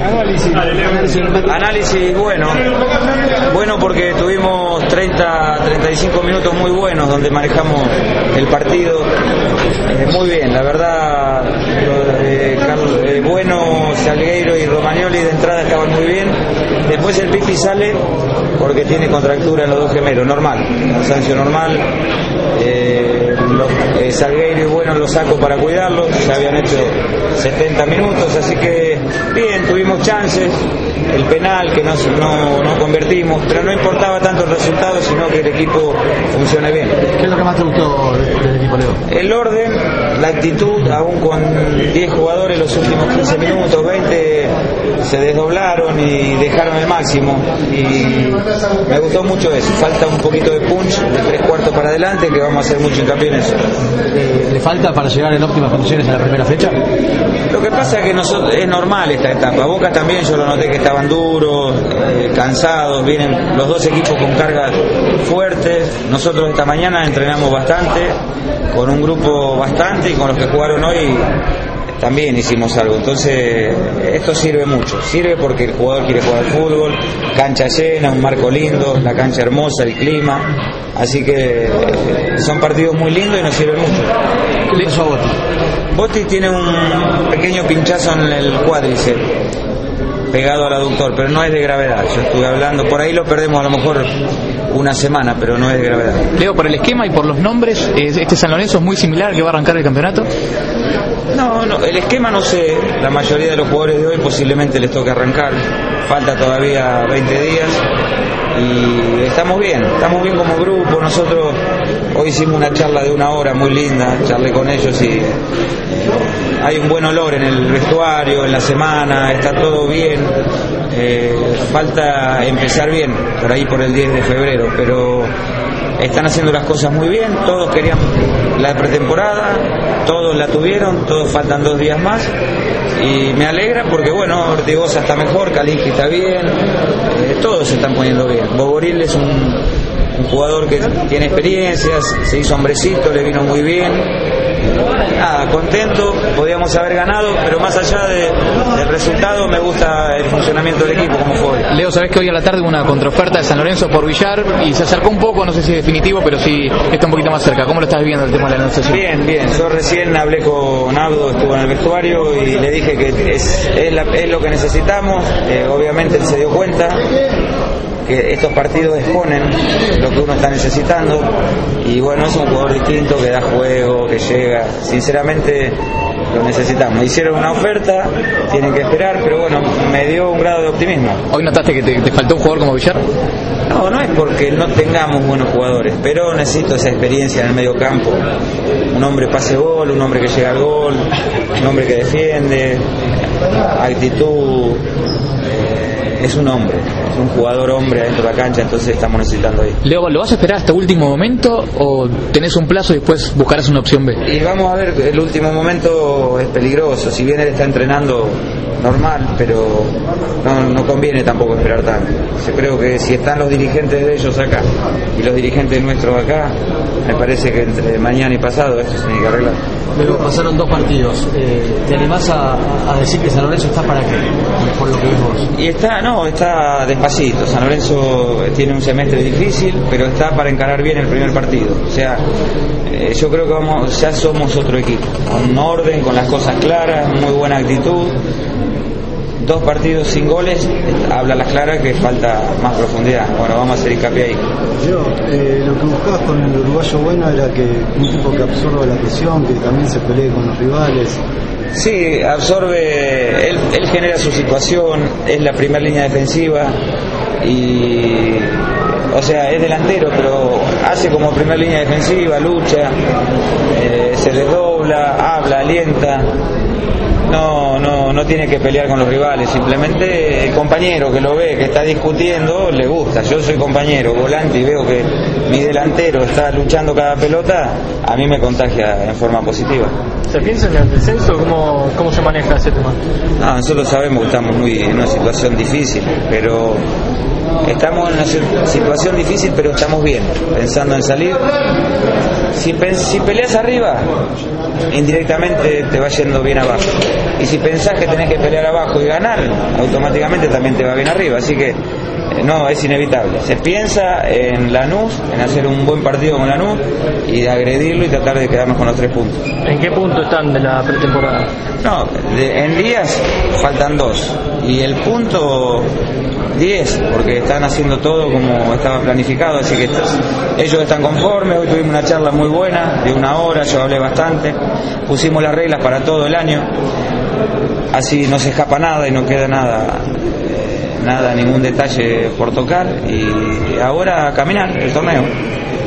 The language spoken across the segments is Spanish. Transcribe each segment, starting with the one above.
Análisis. Análisis bueno. Bueno porque tuvimos 30, 35 minutos muy buenos donde manejamos el partido. Eh, muy bien, la verdad, eh, Bueno, Salgueiro y Romagnoli de entrada estaban muy bien. Después el Pipi sale porque tiene contractura en los dos gemelos, normal, cansancio normal. Eh, los, eh, Salgueiro y Bueno lo saco para cuidarlos, ya habían hecho 70 minutos, así que bien, tuvimos chances, el penal que no, no, no convertimos, pero no importaba tanto el resultado, sino que el equipo funcione bien. ¿Qué es lo que más te gustó del equipo, Leo? El orden, la actitud, aún con 10 jugadores los últimos 15 minutos, 20 se desdoblaron y dejaron el máximo. Y me gustó mucho eso. Falta un poquito de punch de tres cuartos para adelante, que vamos a hacer mucho hincapié en eso. Eh, ¿Le falta para llegar en óptimas condiciones a la primera fecha? Lo que pasa es que nosotros, es normal esta etapa. Boca también yo lo noté que estaban duros, eh, cansados, vienen los dos equipos con cargas fuertes. Nosotros esta mañana entrenamos bastante, con un grupo bastante y con los que jugaron hoy también hicimos algo. Entonces, esto sirve mucho. Sirve porque el jugador quiere jugar al fútbol, cancha llena, un marco lindo, la cancha hermosa, el clima. Así que son partidos muy lindos y nos sirven mucho. ¿Qué pasó a Botti? Botti tiene un pequeño pinchazo en el cuádriceps pegado al aductor, pero no es de gravedad. Yo estuve hablando, por ahí lo perdemos a lo mejor una semana, pero no es de gravedad. Leo, por el esquema y por los nombres, este San Lorenzo es muy similar que va a arrancar el campeonato. No, no, el esquema no sé, la mayoría de los jugadores de hoy posiblemente les toque arrancar, falta todavía 20 días y estamos bien, estamos bien como grupo, nosotros hoy hicimos una charla de una hora muy linda, charlé con ellos y hay un buen olor en el vestuario, en la semana, está todo bien, eh, falta empezar bien, por ahí por el 10 de febrero, pero están haciendo las cosas muy bien, todos querían la pretemporada, todos la tuvieron, todos faltan dos días más y me alegra porque bueno, Ortigosa está mejor, Kalinski está bien, eh, todos se están poniendo bien. Bogoril es un, un jugador que tiene experiencias, se hizo hombrecito, le vino muy bien. Nada, contento, podíamos haber ganado, pero más allá de- del resultado me gusta el funcionamiento del equipo como fue. Leo, sabés que hoy a la tarde hubo una contraoferta de San Lorenzo por Villar y se acercó un poco, no sé si es definitivo, pero sí está un poquito más cerca. ¿Cómo lo estás viendo el tema de la negociación? Bien, bien. Yo recién hablé con Abdo, estuvo en el vestuario y le dije que es, es, la- es lo que necesitamos. Eh, obviamente él se dio cuenta que estos partidos exponen lo que uno está necesitando y bueno, es un jugador distinto que da juego, que llega. Sinceramente lo necesitamos. Hicieron una oferta, tienen que esperar, pero bueno, me dio un grado de optimismo. ¿Hoy notaste que te, te faltó un jugador como Villar? No, no es porque no tengamos buenos jugadores, pero necesito esa experiencia en el medio campo. Un hombre pase gol, un hombre que llega al gol, un hombre que defiende, actitud. Es un hombre, es un jugador hombre adentro de la cancha, entonces estamos necesitando ahí. Leo, ¿lo vas a esperar hasta último momento o tenés un plazo y después buscarás una opción B? Y vamos a ver, el último momento es peligroso, si bien él está entrenando normal, pero no, no conviene tampoco esperar tanto. Yo creo que si están los dirigentes de ellos acá y los dirigentes nuestros acá, me parece que entre mañana y pasado esto se tiene que arreglar. Luego pasaron dos partidos. Eh, ¿Te animás a, a decir que San Lorenzo está para qué? Por lo que ves vos. Y está, no, está despacito. San Lorenzo tiene un semestre difícil, pero está para encarar bien el primer partido. O sea, eh, yo creo que vamos, ya somos otro equipo, con orden, con las cosas claras, muy buena actitud. Dos partidos sin goles, habla las claras que falta más profundidad. Bueno, vamos a hacer hincapié ahí. Yo, eh, lo que buscabas con el uruguayo bueno era que un tipo que absorba la presión, que también se pelee con los rivales. Sí, absorbe, él, él genera su situación, es la primera línea defensiva y o sea, es delantero, pero hace como primera línea defensiva, lucha, eh, se desdobla, habla, alienta. No, no, no tiene que pelear con los rivales, simplemente el compañero que lo ve, que está discutiendo, le gusta. Yo soy compañero, volante y veo que mi delantero está luchando cada pelota, a mí me contagia en forma positiva. ¿Se piensa en el descenso? ¿Cómo, maneja ese tema? No, nosotros sabemos que estamos muy en una situación difícil, pero estamos en una situación difícil, pero estamos bien, pensando en salir. Si, si peleas arriba, indirectamente te va yendo bien abajo. Y si pensás que tenés que pelear abajo y ganar, automáticamente también te va bien arriba. Así que no, es inevitable. Se piensa en Lanús, en hacer un buen partido con Lanús y de agredirlo y tratar de quedarnos con los tres puntos. ¿En qué punto están de la pretemporada? No, en días faltan dos y el punto 10, porque están haciendo todo como estaba planificado, así que ellos están conformes, hoy tuvimos una charla muy buena, de una hora, yo hablé bastante, pusimos las reglas para todo el año, así no se escapa nada y no queda nada nada, ningún detalle por tocar y ahora caminar el torneo.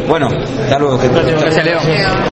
Bueno, hasta luego. Gracias, Leo.